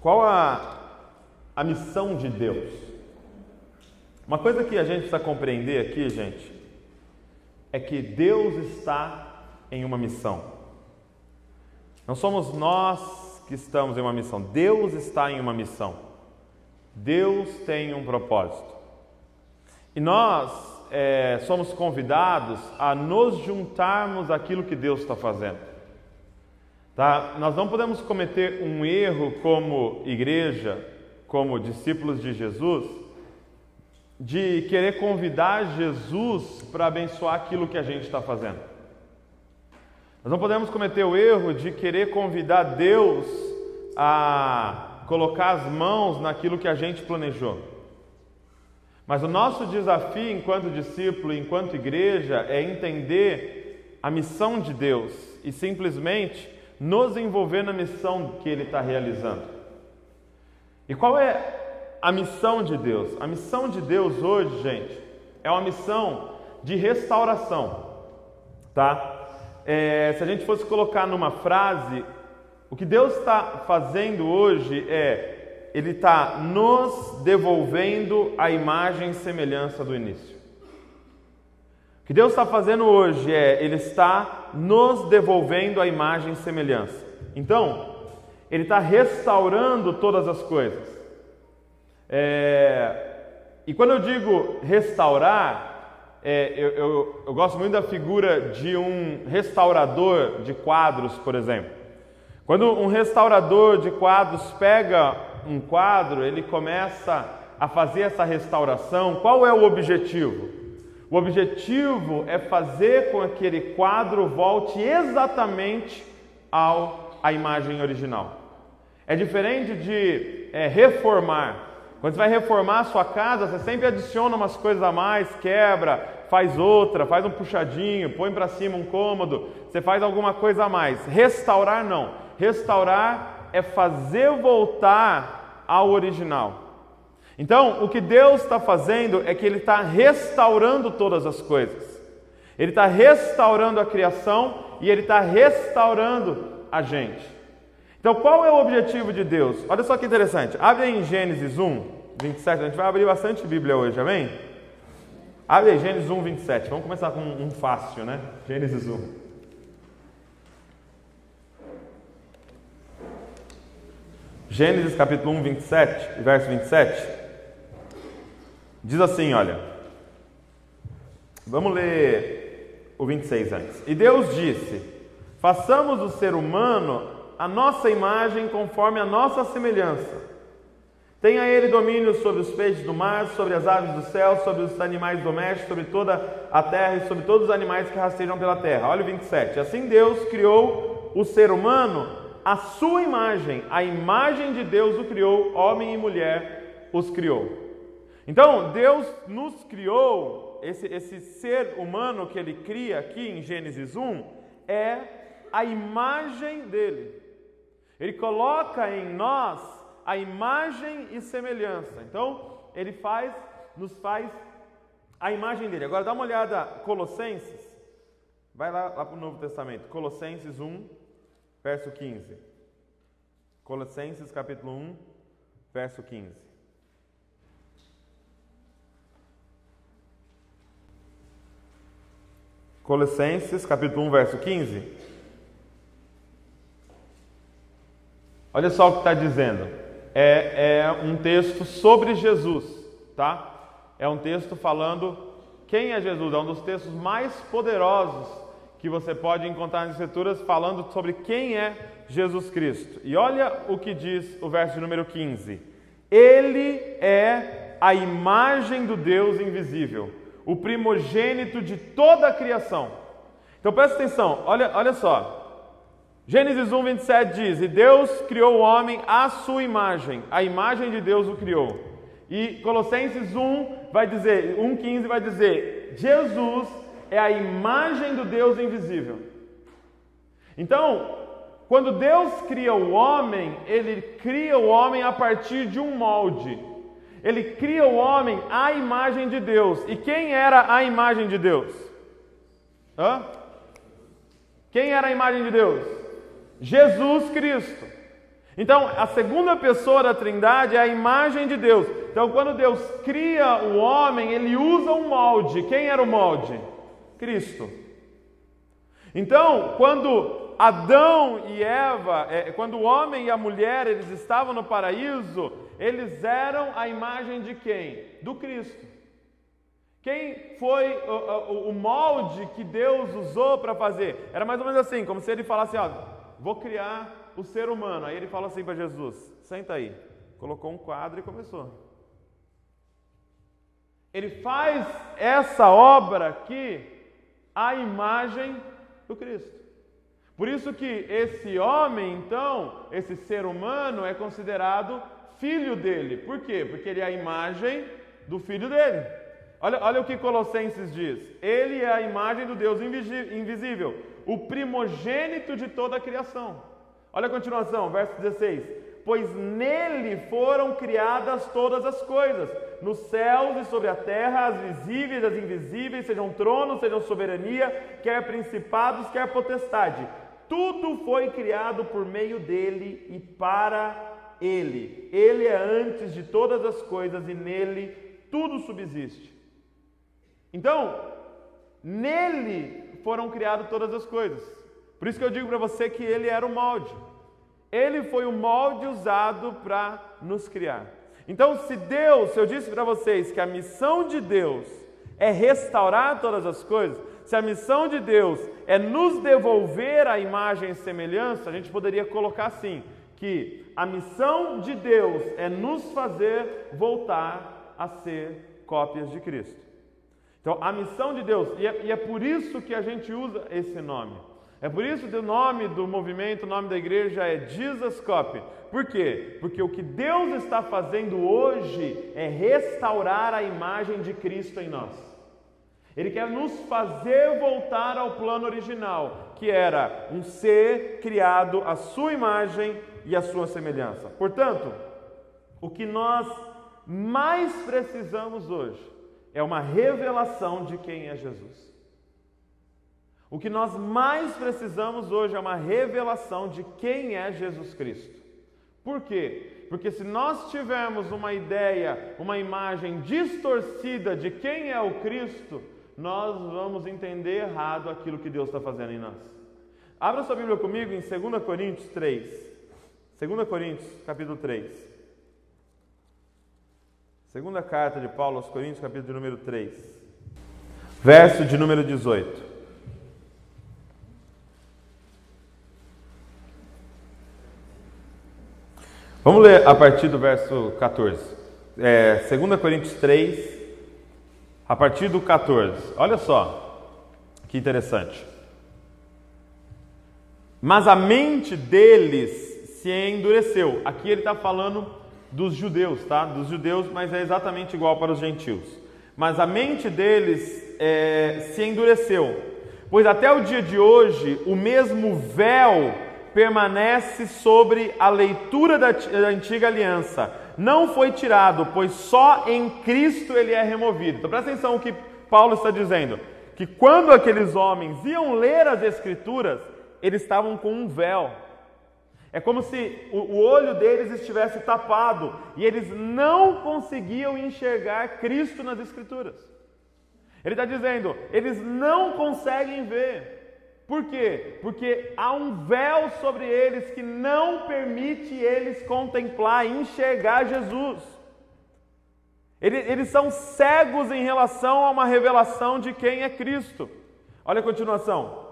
Qual a, a missão de Deus? Uma coisa que a gente precisa compreender aqui, gente, é que Deus está em uma missão. Não somos nós que estamos em uma missão, Deus está em uma missão. Deus tem um propósito. E nós é, somos convidados a nos juntarmos àquilo que Deus está fazendo. Tá? Nós não podemos cometer um erro como igreja, como discípulos de Jesus, de querer convidar Jesus para abençoar aquilo que a gente está fazendo. Nós não podemos cometer o erro de querer convidar Deus a colocar as mãos naquilo que a gente planejou. Mas o nosso desafio enquanto discípulo, enquanto igreja, é entender a missão de Deus e simplesmente nos envolver na missão que Ele está realizando. E qual é a missão de Deus? A missão de Deus hoje, gente, é uma missão de restauração, tá? É, se a gente fosse colocar numa frase, o que Deus está fazendo hoje é, Ele está nos devolvendo a imagem e semelhança do início. Que Deus está fazendo hoje é, Ele está nos devolvendo a imagem e semelhança. Então, Ele está restaurando todas as coisas. É, e quando eu digo restaurar, é, eu, eu, eu gosto muito da figura de um restaurador de quadros, por exemplo. Quando um restaurador de quadros pega um quadro, ele começa a fazer essa restauração, qual é o objetivo? O objetivo é fazer com que aquele quadro volte exatamente ao, à imagem original. É diferente de é, reformar. Quando você vai reformar a sua casa, você sempre adiciona umas coisas a mais, quebra, faz outra, faz um puxadinho, põe para cima um cômodo, você faz alguma coisa a mais. Restaurar não. Restaurar é fazer voltar ao original. Então, o que Deus está fazendo é que Ele está restaurando todas as coisas. Ele está restaurando a criação e Ele está restaurando a gente. Então, qual é o objetivo de Deus? Olha só que interessante. Abre em Gênesis 1, 27. A gente vai abrir bastante Bíblia hoje, amém? Abre aí Gênesis 1, 27. Vamos começar com um fácil, né? Gênesis 1. Gênesis capítulo 1, 27, verso 27. Diz assim, olha. Vamos ler o 26 antes. E Deus disse: Façamos o ser humano a nossa imagem conforme a nossa semelhança. Tenha ele domínio sobre os peixes do mar, sobre as aves do céu, sobre os animais domésticos, sobre toda a terra e sobre todos os animais que rastejam pela terra. Olha o 27. Assim Deus criou o ser humano à sua imagem. A imagem de Deus o criou, homem e mulher os criou. Então, Deus nos criou, esse, esse ser humano que ele cria aqui em Gênesis 1, é a imagem dele. Ele coloca em nós a imagem e semelhança. Então, ele faz, nos faz a imagem dele. Agora dá uma olhada, Colossenses. Vai lá, lá para o Novo Testamento. Colossenses 1, verso 15. Colossenses capítulo 1, verso 15. Colossenses capítulo 1, verso 15. Olha só o que está dizendo. É, é um texto sobre Jesus, tá? É um texto falando quem é Jesus. É um dos textos mais poderosos que você pode encontrar nas Escrituras falando sobre quem é Jesus Cristo. E olha o que diz o verso número 15: Ele é a imagem do Deus invisível, o primogênito de toda a criação. Então presta atenção, olha, olha só. Gênesis 1, 27 diz: E Deus criou o homem à sua imagem, a imagem de Deus o criou. E Colossenses 1 vai dizer, 1,15 vai dizer: Jesus é a imagem do Deus invisível. Então, quando Deus cria o homem, ele cria o homem a partir de um molde. Ele cria o homem à imagem de Deus. E quem era a imagem de Deus? Hã? Quem era a imagem de Deus? Jesus Cristo. Então, a segunda pessoa da Trindade é a imagem de Deus. Então, quando Deus cria o homem, ele usa um molde. Quem era o molde? Cristo. Então, quando Adão e Eva, é, quando o homem e a mulher eles estavam no paraíso, eles eram a imagem de quem? Do Cristo. Quem foi o, o, o molde que Deus usou para fazer? Era mais ou menos assim, como se ele falasse: ó, vou criar o ser humano. Aí ele fala assim para Jesus: senta aí. Colocou um quadro e começou. Ele faz essa obra aqui a imagem do Cristo. Por isso que esse homem, então, esse ser humano é considerado filho dele. Por quê? Porque ele é a imagem do filho dele. Olha, olha o que Colossenses diz: Ele é a imagem do Deus invisível, o primogênito de toda a criação. Olha a continuação, verso 16: Pois nele foram criadas todas as coisas, nos céus e sobre a terra, as visíveis e as invisíveis, sejam tronos, sejam soberania, quer principados, quer potestade. Tudo foi criado por meio dele e para ele. Ele é antes de todas as coisas e nele tudo subsiste. Então, nele foram criadas todas as coisas. Por isso que eu digo para você que ele era o molde. Ele foi o molde usado para nos criar. Então, se Deus, se eu disse para vocês que a missão de Deus é restaurar todas as coisas, se a missão de Deus é nos devolver a imagem e semelhança, a gente poderia colocar assim: que a missão de Deus é nos fazer voltar a ser cópias de Cristo. Então, a missão de Deus, e é, e é por isso que a gente usa esse nome. É por isso que o nome do movimento, o nome da igreja é Jesus Copy. Por quê? Porque o que Deus está fazendo hoje é restaurar a imagem de Cristo em nós. Ele quer nos fazer voltar ao plano original, que era um ser criado à sua imagem e à sua semelhança. Portanto, o que nós mais precisamos hoje é uma revelação de quem é Jesus. O que nós mais precisamos hoje é uma revelação de quem é Jesus Cristo. Por quê? Porque se nós tivermos uma ideia, uma imagem distorcida de quem é o Cristo, nós vamos entender errado aquilo que Deus está fazendo em nós. Abra sua Bíblia comigo em 2 Coríntios 3. 2 Coríntios, capítulo 3. Segunda carta de Paulo aos Coríntios, capítulo de número 3. Verso de número 18. Vamos ler a partir do verso 14. É, 2 Coríntios 3, a partir do 14. Olha só, que interessante. Mas a mente deles se endureceu. Aqui ele está falando dos judeus, tá? Dos judeus, mas é exatamente igual para os gentios. Mas a mente deles é, se endureceu, pois até o dia de hoje o mesmo véu permanece sobre a leitura da, da antiga aliança. Não foi tirado, pois só em Cristo ele é removido. Então presta atenção o que Paulo está dizendo: que quando aqueles homens iam ler as Escrituras, eles estavam com um véu. É como se o, olho deles estivesse tapado e eles não conseguiam enxergar Cristo nas Escrituras. Ele está dizendo, eles não conseguem ver. Por quê? Porque há um véu sobre eles que não permite eles contemplar, enxergar Jesus. Eles, eles, são cegos em relação a uma revelação de quem é Cristo. Olha a continuação,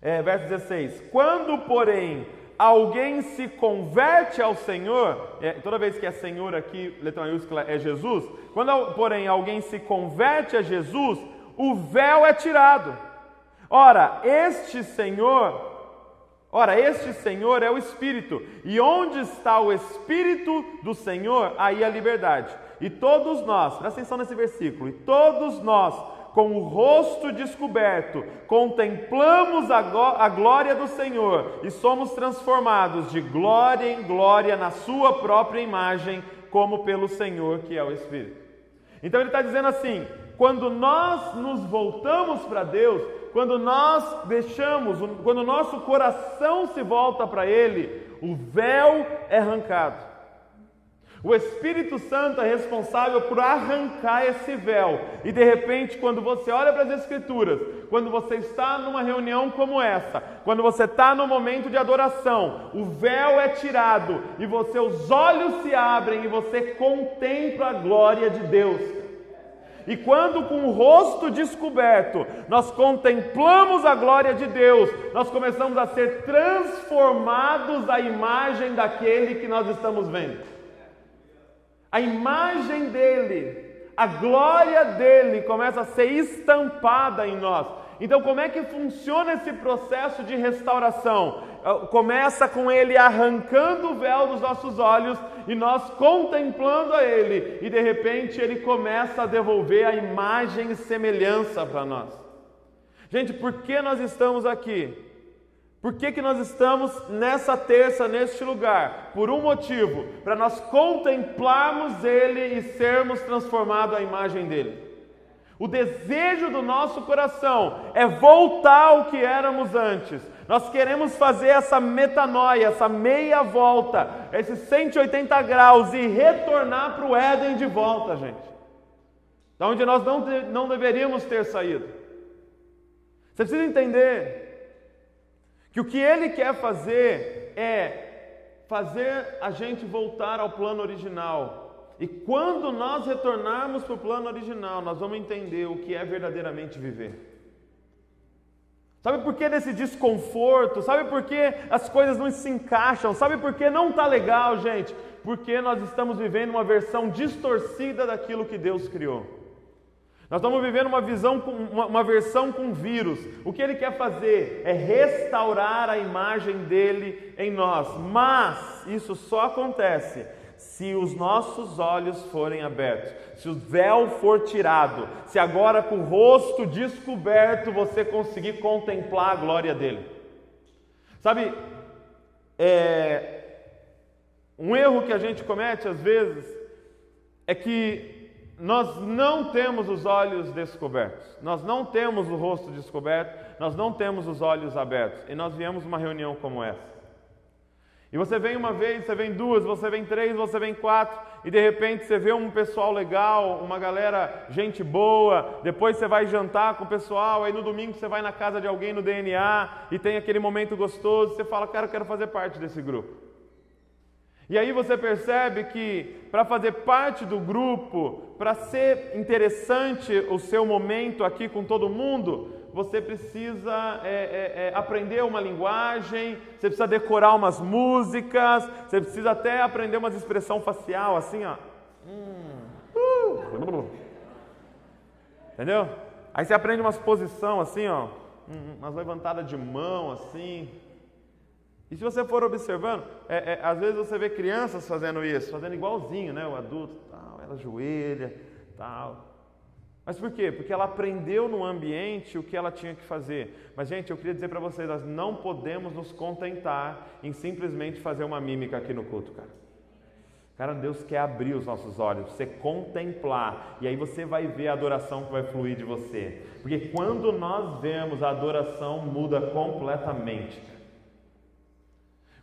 é, verso 16: Quando, porém, alguém se converte ao Senhor, é, toda vez que é Senhor aqui, letra maiúscula é Jesus, quando, porém, alguém se converte a Jesus, o véu é tirado. Ora, este Senhor, ora, este Senhor é o Espírito, e onde está o Espírito do Senhor, aí a liberdade. E todos nós, presta atenção nesse versículo, e todos nós, com o rosto descoberto, contemplamos a glória do Senhor e somos transformados de glória em glória na Sua própria imagem, como pelo Senhor que é o Espírito. Então ele está dizendo assim: quando nós nos voltamos para Deus, quando nós deixamos, quando o nosso coração se volta para Ele, o véu é arrancado. O Espírito Santo é responsável por arrancar esse véu. E de repente, quando você olha para as Escrituras, quando você está numa reunião como essa, quando você está no momento de adoração, o véu é tirado e você, os olhos se abrem e você contempla a glória de Deus. E quando com o rosto descoberto nós contemplamos a glória de Deus, nós começamos a ser transformados à imagem daquele que nós estamos vendo a imagem dele, a glória dele começa a ser estampada em nós. Então, como é que funciona esse processo de restauração? Ah, começa com ele arrancando o véu dos nossos olhos e nós contemplando a ele, e de repente ele começa a devolver a imagem e semelhança para nós. Gente, por que nós estamos aqui? Por que, que nós estamos nessa terça, neste lugar? Por um motivo: para nós contemplarmos Ele e sermos transformados à imagem dele. O desejo do nosso coração é voltar ao que éramos antes. Nós queremos fazer essa metanoia, essa meia volta, esses 180 graus e retornar para o Éden de volta, gente. Da onde nós não, não deveríamos ter saído. Você precisa entender que o que ele quer fazer é fazer a gente voltar ao plano original. E quando nós retornarmos para o plano original, nós vamos entender o que é verdadeiramente viver. Sabe por que desse desconforto? Sabe por que as coisas não se encaixam? Sabe por que não está legal, gente? Porque nós estamos vivendo uma versão distorcida daquilo que Deus criou. Nós estamos vivendo uma visão, uma, uma versão com vírus. O que ele quer fazer é restaurar a imagem dele em nós. Mas isso só acontece se os nossos olhos forem abertos, se o véu for tirado, se agora com o rosto descoberto você conseguir contemplar a glória dele. Sabe, é, um erro que a gente comete às vezes é que nós não temos os olhos descobertos, nós não temos o rosto descoberto, nós não temos os olhos abertos. E nós viemos uma reunião como essa. E você vem uma vez, você vem duas, você vem três, você vem quatro, e de repente você vê um pessoal legal, uma galera, gente boa, depois você vai jantar com o pessoal, aí no domingo você vai na casa de alguém no DNA e tem aquele momento gostoso, você fala, cara, eu quero fazer parte desse grupo. E aí você percebe que para fazer parte do grupo, para ser interessante o seu momento aqui com todo mundo, você precisa é, é, é, aprender uma linguagem, você precisa decorar umas músicas, você precisa até aprender umas expressão facial, assim, ó. Uh, entendeu? Aí você aprende umas posição assim, ó, umas levantadas de mão, assim. E se você for observando, é, é, às vezes você vê crianças fazendo isso, fazendo igualzinho, né? O adulto, tal, ela ajoelha, tal. Mas por quê? Porque ela aprendeu no ambiente o que ela tinha que fazer. Mas, gente, eu queria dizer para vocês, nós não podemos nos contentar em simplesmente fazer uma mímica aqui no culto, cara. Cara, Deus quer abrir os nossos olhos, você contemplar, e aí você vai ver a adoração que vai fluir de você. Porque quando nós vemos a adoração muda completamente.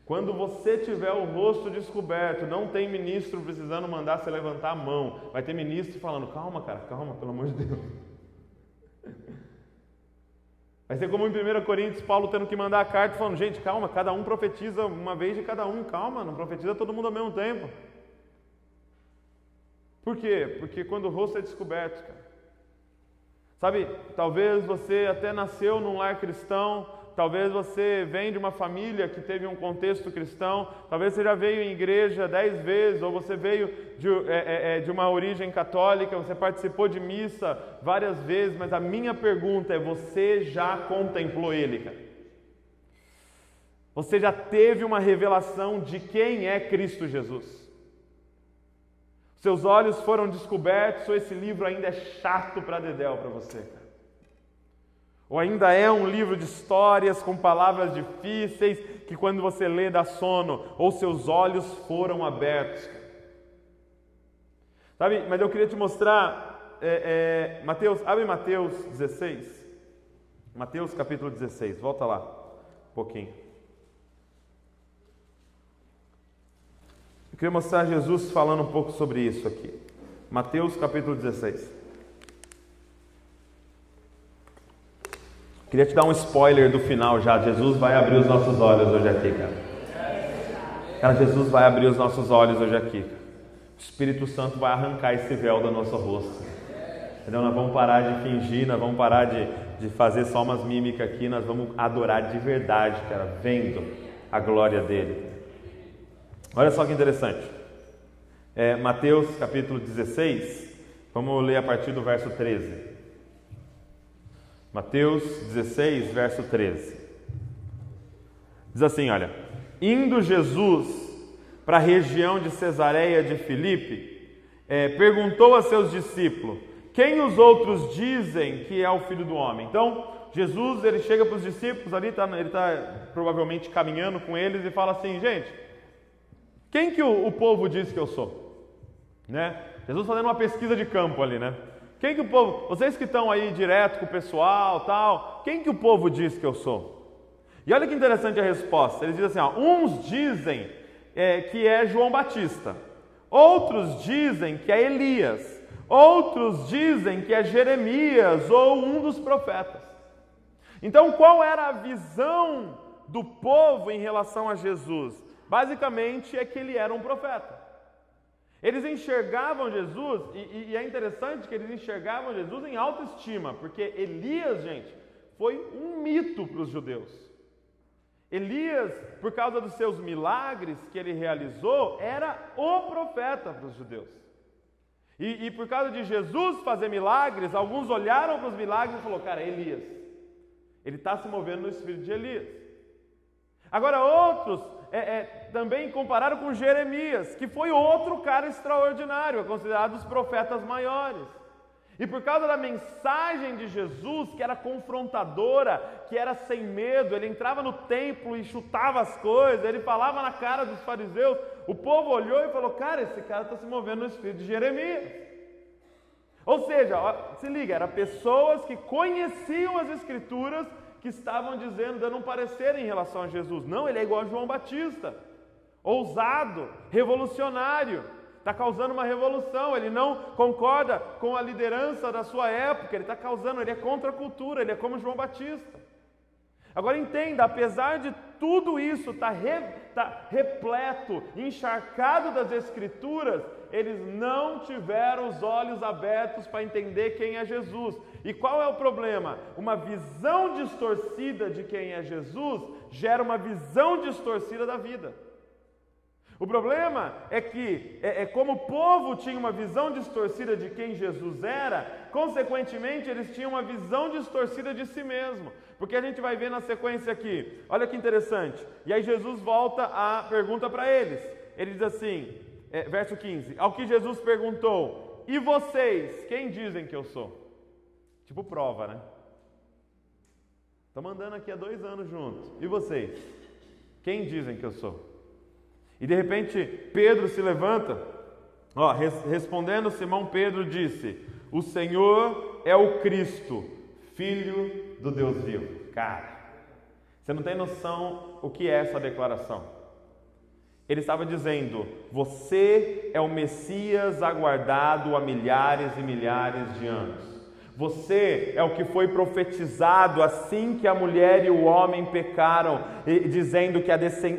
Quando você tiver o rosto descoberto, não tem ministro precisando mandar você levantar a mão. Vai ter ministro falando: calma, cara, calma, pelo amor de Deus. Vai ser como em 1 Coríntios, Paulo tendo que mandar a carta falando: gente, calma, cada um profetiza uma vez de cada um, calma, não profetiza todo mundo ao mesmo tempo. Por quê? Porque quando o rosto é descoberto, cara. Sabe, talvez você até nasceu num lar cristão, talvez você vem de uma família que teve um contexto cristão, talvez você já veio em igreja dez vezes, ou você veio de, é, é, é, de uma origem católica, você participou de missa várias vezes, mas a minha pergunta é: você já contemplou Ele, cara? Você já teve uma revelação de quem é Cristo Jesus? Seus olhos foram descobertos ou esse livro ainda é chato para Dedéu para você, cara? Ou ainda é um livro de histórias com palavras difíceis que quando você lê dá sono, ou seus olhos foram abertos. Sabe, mas eu queria te mostrar, é, é, Mateus, abre Mateus 16. Mateus capítulo 16, volta lá um pouquinho. Eu queria mostrar Jesus falando um pouco sobre isso aqui. Mateus capítulo 16. Queria te dar um spoiler do final já. Jesus vai abrir os nossos olhos hoje aqui, cara. Cara, Jesus vai abrir os nossos olhos hoje aqui. O Espírito Santo vai arrancar esse véu do nosso rosto. Entendeu? Nós vamos parar de fingir, nós vamos parar de, de fazer só umas mímicas aqui, nós vamos adorar de verdade, cara, vendo a glória dele. Olha só que interessante. É, Mateus capítulo 16, vamos ler a partir do verso 13. Mateus 16, verso 13. Diz assim: olha, indo Jesus para a região de Cesareia de Filipe, é, perguntou a seus discípulos: Quem os outros dizem que é o filho do homem? Então, Jesus ele chega para os discípulos ali, tá, ele está provavelmente caminhando com eles e fala assim: Gente, quem que o, o povo diz que eu sou? Né? Jesus fazendo uma pesquisa de campo ali, né? Quem que o povo, vocês que estão aí direto com o pessoal, tal, quem que o povo diz que eu sou? E olha que interessante a resposta. Eles dizem assim: ó, uns dizem é, que é João Batista, outros dizem que é Elias, outros dizem que é Jeremias ou um dos profetas. Então, qual era a visão do povo em relação a Jesus? Basicamente é que ele era um profeta. Eles enxergavam Jesus, e, e, é interessante que eles enxergavam Jesus em autoestima, porque Elias, gente, foi um mito para os judeus. Elias, por causa dos seus milagres que ele realizou, era o profeta para os judeus. E, e por causa de Jesus fazer milagres, alguns olharam para os milagres e falaram: Cara, Elias, ele está se movendo no espírito de Elias. Agora, outros é, é, também compararam com Jeremias, que foi outro cara extraordinário, é considerado os profetas maiores. E por causa da mensagem de Jesus, que era confrontadora, que era sem medo, ele entrava no templo e chutava as coisas, ele falava na cara dos fariseus, o povo olhou e falou: Cara, esse cara está se movendo no espírito de Jeremias. Ou seja, se liga, eram pessoas que conheciam as Escrituras que estavam dizendo, dando um parecer em relação a Jesus. Não, ele é igual a João Batista, ousado, revolucionário, está causando uma revolução. Ele não concorda com a liderança da sua época, ele está causando, ele é contra a cultura, ele é como João Batista. Agora entenda, apesar de tudo isso estar tá re, tá repleto, encharcado das Escrituras, eles não tiveram os olhos abertos para entender quem é Jesus. E qual é o problema? Uma visão distorcida de quem é Jesus gera uma visão distorcida da vida. O problema é que, é, é, como o povo tinha uma visão distorcida de quem Jesus era, consequentemente eles tinham uma visão distorcida de si mesmo. Porque a gente vai ver na sequência aqui, olha que interessante. E aí Jesus volta a pergunta para eles. Ele diz assim, é, verso 15: Ao que Jesus perguntou, e vocês, quem dizem que eu sou? Tipo prova, né? Estamos andando aqui há dois anos juntos. E vocês? Quem dizem que eu sou? E de repente Pedro se levanta, ó, res, respondendo Simão Pedro disse: O Senhor é o Cristo, Filho do Deus vivo. Cara, você não tem noção o que é essa declaração. Ele estava dizendo: Você é o Messias aguardado há milhares e milhares de anos. Você é o que foi profetizado assim que a mulher e o homem pecaram, dizendo que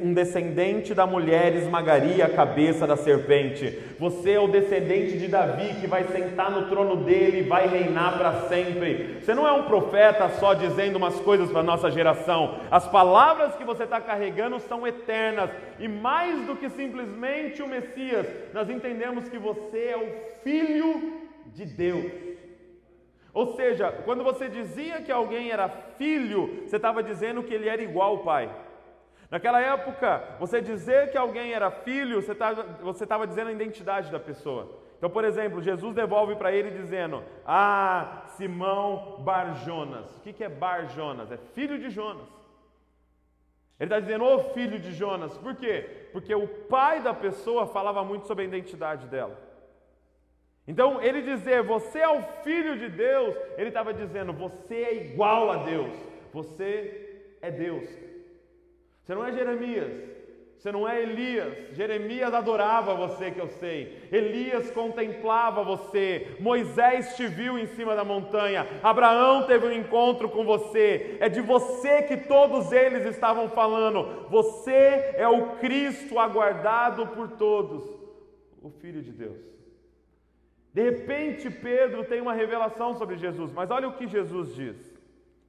um descendente da mulher esmagaria a cabeça da serpente. Você é o descendente de Davi que vai sentar no trono dele e vai reinar para sempre. Você não é um profeta só dizendo umas coisas para a nossa geração. As palavras que você está carregando são eternas e mais do que simplesmente o Messias, nós entendemos que você é o Filho de Deus. Ou seja, quando você dizia que alguém era filho, você estava dizendo que ele era igual ao pai. Naquela época, você dizer que alguém era filho, você estava dizendo a identidade da pessoa. Então, por exemplo, Jesus devolve para ele dizendo: Ah, Simão Bar Jonas. O que, que é Bar Jonas? É filho de Jonas. Ele está dizendo, ô oh, filho de Jonas. Por quê? Porque o pai da pessoa falava muito sobre a identidade dela. Então, ele dizer você é o filho de Deus, ele estava dizendo você é igual a Deus, você é Deus. Você não é Jeremias, Você não é Elias. Jeremias adorava você, que eu sei. Elias contemplava você. Moisés te viu em cima da montanha. Abraão teve um encontro com você. É de você que todos eles estavam falando. Você é o Cristo aguardado por todos, o Filho de Deus. De repente, Pedro tem uma revelação sobre Jesus, mas olha o que Jesus diz.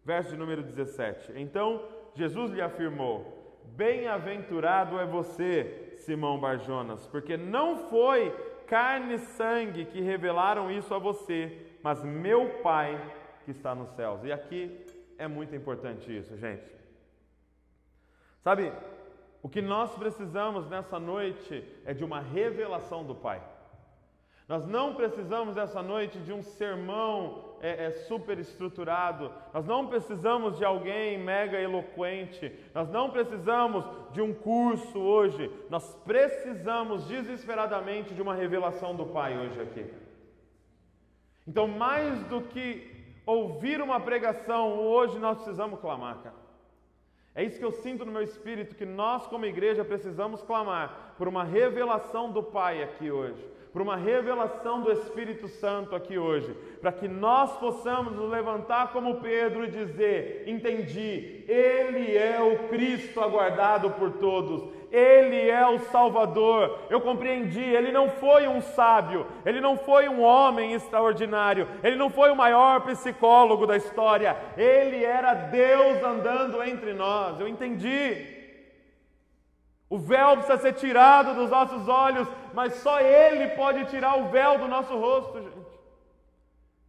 Verso de número 17. Então, Jesus lhe afirmou: Bem-aventurado é você, Simão Barjonas, porque não foi carne e sangue que revelaram isso a você, mas meu Pai que está nos céus. E aqui é muito importante isso, gente. Sabe, o que nós precisamos nessa noite é de uma revelação do Pai. Nós não precisamos essa noite de um sermão é, é, super estruturado, nós não precisamos de alguém mega eloquente, nós não precisamos de um curso hoje, nós precisamos desesperadamente de uma revelação do Pai hoje aqui. Então, mais do que ouvir uma pregação, hoje nós precisamos clamar, cara. É isso que eu sinto no meu espírito, que nós, como igreja, precisamos clamar por uma revelação do Pai aqui hoje por uma revelação do Espírito Santo aqui hoje, para que nós possamos nos levantar como Pedro e dizer: entendi, Ele é o Cristo aguardado por todos, Ele é o Salvador. Eu compreendi, Ele não foi um sábio, Ele não foi um homem extraordinário, Ele não foi o maior psicólogo da história, Ele era Deus andando entre nós. Eu entendi. O véu precisa ser tirado dos nossos olhos, mas só Ele pode tirar o véu do nosso rosto, gente.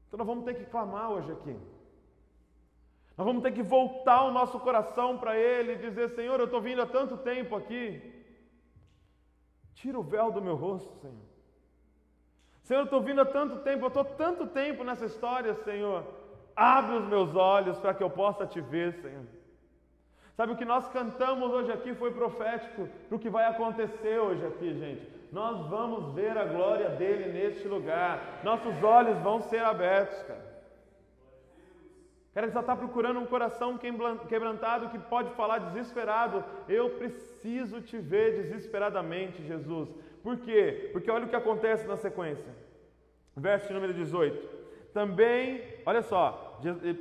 Então nós vamos ter que clamar hoje aqui. Nós vamos ter que voltar o nosso coração para Ele e dizer: Senhor, eu estou vindo há tanto tempo aqui. Tira o véu do meu rosto, Senhor. Senhor, eu estou vindo há tanto tempo, eu estou tanto tempo nessa história, Senhor. Abre os meus olhos para que eu possa te ver, Senhor. Sabe o que nós cantamos hoje aqui foi profético para o que vai acontecer hoje aqui, gente. Nós vamos ver a glória dele neste lugar. Nossos olhos vão ser abertos, cara. Cara, ele só está procurando um coração quebrantado que pode falar desesperado. Eu preciso te ver desesperadamente, Jesus. Por quê? Porque olha o que acontece na sequência. Verso número 18. Também, olha só,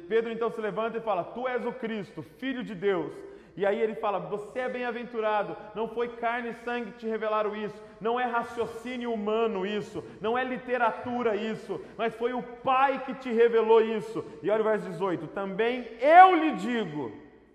Pedro então se levanta e fala: Tu és o Cristo, filho de Deus. E aí ele fala: Você é bem-aventurado, não foi carne e sangue que te revelaram isso, não é raciocínio humano isso, não é literatura isso, mas foi o Pai que te revelou isso. E olha o verso 18: Também eu lhe digo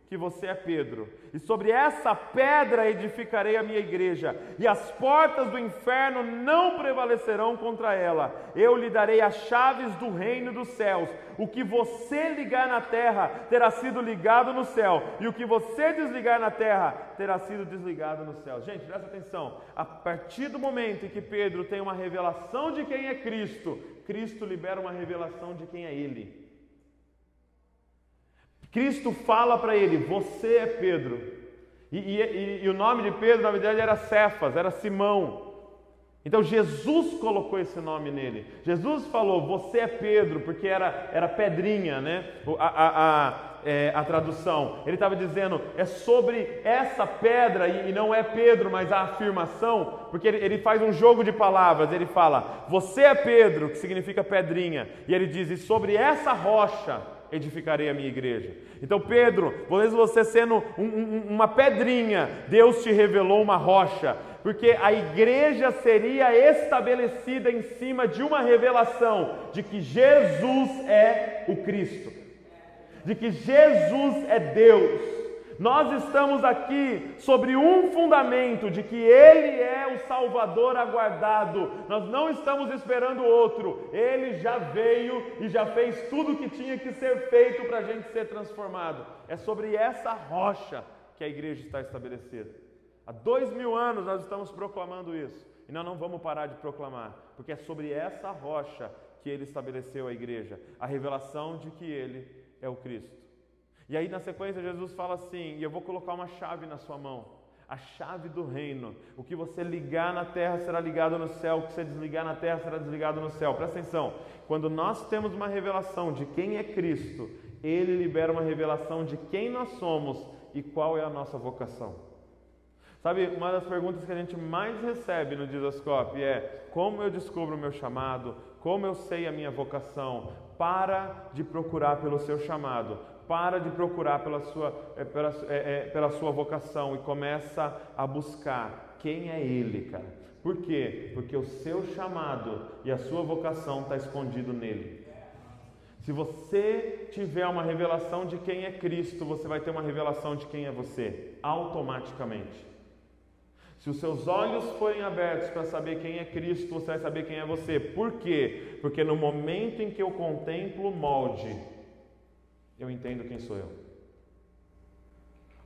que você é Pedro, e sobre essa pedra edificarei a minha igreja, e as portas do inferno não prevalecerão contra ela. Eu lhe darei as chaves do reino dos céus. O que você ligar na terra terá sido ligado no céu, e o que você desligar na terra terá sido desligado no céu. Gente, presta atenção. A partir do momento em que Pedro tem uma revelação de quem é Cristo, Cristo libera uma revelação de quem é Ele. Cristo fala para ele: Você é Pedro. E, e, e, o nome de Pedro, na verdade, era Cefas, era Simão. Então Jesus colocou esse nome nele. Jesus falou: Você é Pedro, porque era, era pedrinha, né? A, a, a, é, a tradução. Ele estava dizendo: É sobre essa pedra, e, e, não é Pedro, mas a afirmação, porque ele, ele faz um jogo de palavras. Ele fala: Você é Pedro, que significa pedrinha. E ele diz: E sobre essa rocha edificarei a minha igreja. Então, Pedro, mesmo você sendo um, um, uma pedrinha, Deus te revelou uma rocha, porque a igreja seria estabelecida em cima de uma revelação de que Jesus é o Cristo, de que Jesus é Deus. Nós estamos aqui sobre um fundamento de que Ele é o Salvador aguardado. Nós não estamos esperando outro. Ele já veio e já fez tudo o que tinha que ser feito para a gente ser transformado. É sobre essa rocha que a igreja está estabelecida. Há dois mil anos nós estamos proclamando isso. E nós não vamos parar de proclamar, porque é sobre essa rocha que ele estabeleceu a igreja a revelação de que ele é o Cristo. E aí na sequência Jesus fala assim: e eu vou colocar uma chave na sua mão, a chave do reino. O que você ligar na terra será ligado no céu, o que você desligar na terra será desligado no céu. Presta atenção: quando nós temos uma revelação de quem é Cristo, Ele libera uma revelação de quem nós somos e qual é a nossa vocação. Sabe, uma das perguntas que a gente mais recebe no Dizascope é: como eu descubro o meu chamado? Como eu sei a minha vocação? Para de procurar pelo seu chamado, para de procurar pela sua, é, pela, é, é, pela sua vocação e começa a buscar quem é Ele, cara. Por quê? Porque o seu chamado e a sua vocação está escondido nele. Se você tiver uma revelação de quem é Cristo, você vai ter uma revelação de quem é você, automaticamente. Se os seus olhos forem abertos para saber quem é Cristo, você vai saber quem é você. Por quê? Porque no momento em que eu contemplo o molde, eu entendo quem sou eu.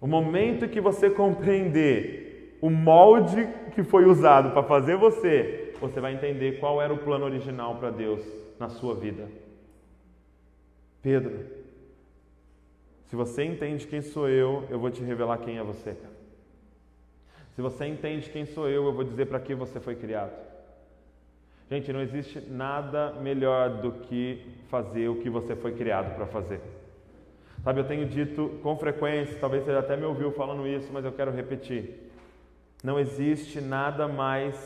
O momento que você compreender o molde que foi usado para fazer você, você vai entender qual era o plano original para Deus na sua vida. Pedro, se você entende quem sou eu, eu vou te revelar quem é você. Se você entende quem sou eu, eu vou dizer para que você foi criado. Gente, não existe nada melhor do que fazer o que você foi criado para fazer. Sabe, eu tenho dito com frequência, talvez você até me ouviu falando isso, mas eu quero repetir. Não existe nada mais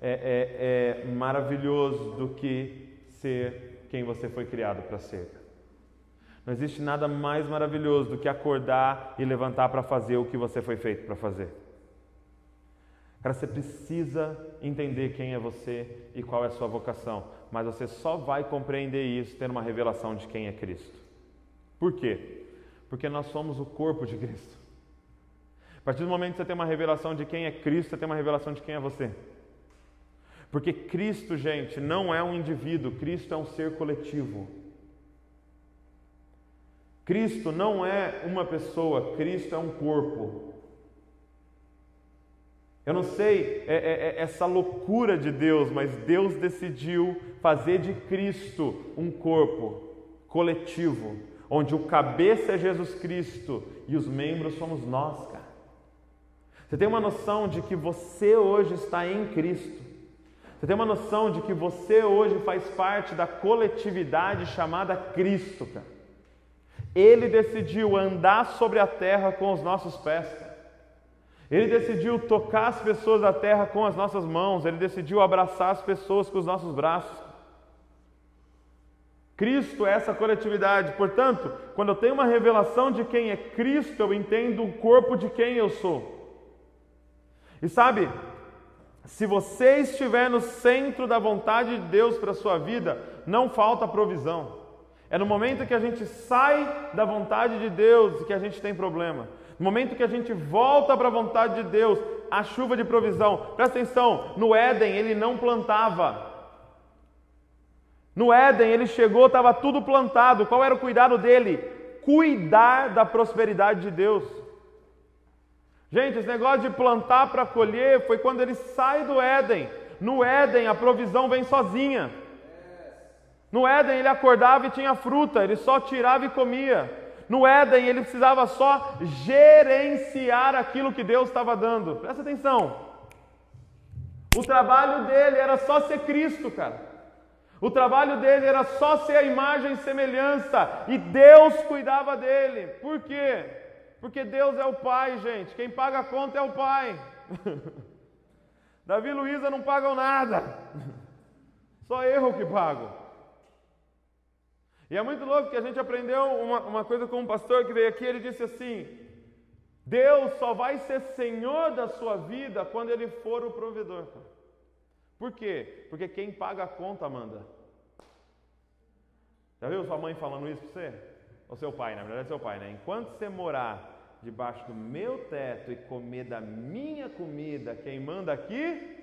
é, é, é maravilhoso do que ser quem você foi criado para ser. Não existe nada mais maravilhoso do que acordar e levantar para fazer o que você foi feito para fazer. Cara, você precisa entender quem é você e qual é a sua vocação, mas você só vai compreender isso tendo uma revelação de quem é Cristo. Por quê? Porque nós somos o corpo de Cristo. A partir do momento que você tem uma revelação de quem é Cristo, você tem uma revelação de quem é você. Porque Cristo, gente, não é um indivíduo, Cristo é um ser coletivo. Cristo não é uma pessoa, Cristo é um corpo. Eu não sei é, é, é, essa loucura de Deus, mas Deus decidiu fazer de Cristo um corpo coletivo, onde o cabeça é Jesus Cristo e os membros somos nós, cara. Você tem uma noção de que você hoje está em Cristo. Você tem uma noção de que você hoje faz parte da coletividade chamada Cristo, cara. Ele decidiu andar sobre a terra com os nossos pés. Ele decidiu tocar as pessoas da terra com as nossas mãos, ele decidiu abraçar as pessoas com os nossos braços. Cristo é essa coletividade. Portanto, quando eu tenho uma revelação de quem é Cristo, eu entendo o corpo de quem eu sou. E sabe, se você estiver no centro da vontade de Deus para a sua vida, não falta provisão. É no momento que a gente sai da vontade de Deus que a gente tem problema. No momento que a gente volta para a vontade de Deus, a chuva de provisão. Presta atenção, no Éden ele não plantava. No Éden ele chegou, estava tudo plantado. Qual era o cuidado dele? Cuidar da prosperidade de Deus. Gente, esse negócio de plantar para colher foi quando ele sai do Éden. No Éden a provisão vem sozinha. No Éden ele acordava e tinha fruta, ele só tirava e comia. No Éden, ele precisava só gerenciar aquilo que Deus estava dando. Presta atenção. O trabalho dele era só ser Cristo, cara. O trabalho dele era só ser a imagem e semelhança. E Deus cuidava dele. Por quê? Porque Deus é o Pai, gente. Quem paga a conta é o Pai. Davi e Luísa não pagam nada. Só eu que pago. E é muito louco que a gente aprendeu uma, uma coisa com um pastor que veio aqui, ele disse assim: Deus só vai ser Senhor da sua vida quando Ele for o provedor. Por quê? Porque quem paga a conta manda. Já viu sua mãe falando isso para você? Ou seu pai, na verdade é seu pai, né? Enquanto você morar debaixo do meu teto e comer da minha comida, quem manda aqui?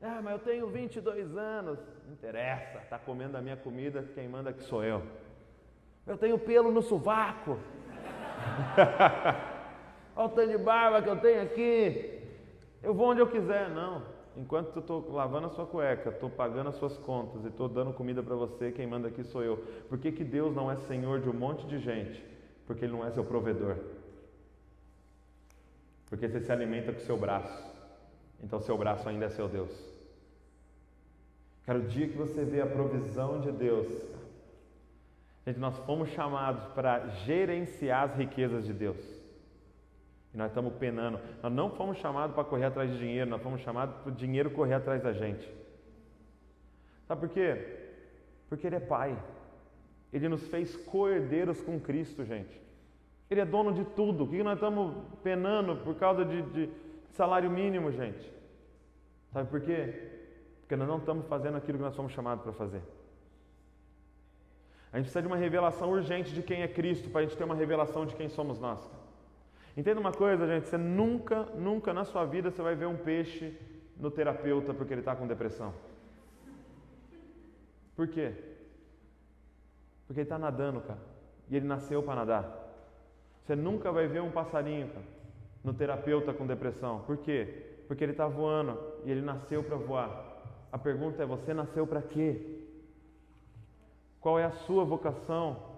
Ah, mas eu tenho 22 anos. Não interessa, está comendo a minha comida, quem manda aqui sou eu. Eu tenho pelo no sovaco. Olha o tanto de barba que eu tenho aqui. Eu vou onde eu quiser. Não. Enquanto eu estou lavando a sua cueca, estou pagando as suas contas e estou dando comida para você, quem manda aqui sou eu. Por que, que Deus não é senhor de um monte de gente? Porque Ele não é seu provedor. Porque você se alimenta com o seu braço. Então seu braço ainda é seu Deus. Cara, o dia que você vê a provisão de Deus, gente, nós fomos chamados para gerenciar as riquezas de Deus. Nós estamos penando. Nós não fomos chamados para correr atrás de dinheiro, nós fomos chamados para o dinheiro correr atrás da gente. Sabe por quê? Porque Ele é Pai. Ele nos fez co-herdeiros com Cristo, gente. Ele é dono de tudo. O que nós estamos penando por causa de, de salário mínimo, gente? Sabe por quê? Porque nós não estamos fazendo aquilo que nós somos chamados para fazer. A gente precisa de uma revelação urgente de quem é Cristo para a gente ter uma revelação de quem somos nós. Entenda uma coisa, gente: você nunca, nunca na sua vida você vai ver um peixe no terapeuta porque ele está com depressão. Por quê? Porque ele está nadando, cara. E ele nasceu para nadar. Você nunca vai ver um passarinho, cara, no terapeuta com depressão. Por quê? Porque ele está voando e ele nasceu para voar. A pergunta é: você nasceu para quê? Qual é a sua vocação?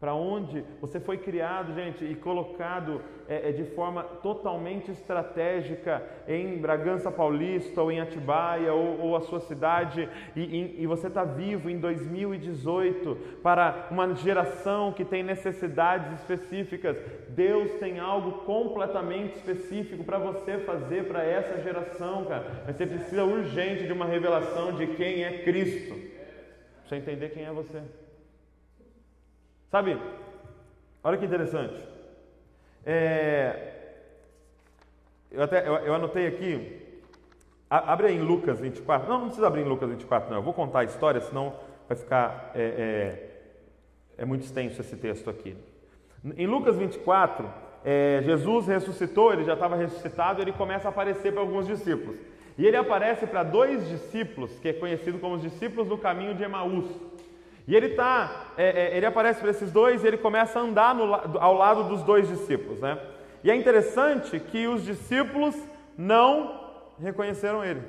Para onde você foi criado, gente, e colocado é, é, de forma totalmente estratégica em Bragança Paulista, ou em Atibaia, ou, ou a sua cidade, e, e, você está vivo em 2018 para uma geração que tem necessidades específicas. Deus tem algo completamente específico para você fazer para essa geração, cara. Mas você precisa urgente de uma revelação de quem é Cristo, para você entender quem é você. Sabe, olha que interessante. É, eu, até, eu, eu, anotei aqui, abre aí em Lucas 24. Não, não precisa abrir em Lucas 24, não. Eu vou contar a história, senão vai ficar. É, é, é muito extenso esse texto aqui. Em Lucas 24, é, Jesus ressuscitou, ele já estava ressuscitado, ele começa a aparecer para alguns discípulos. E ele aparece para dois discípulos, que é conhecido como os discípulos do caminho de Emaús. E ele tá, é, é, ele aparece para esses dois e ele começa a andar no, ao lado dos dois discípulos, né? E é interessante que os discípulos não reconheceram ele.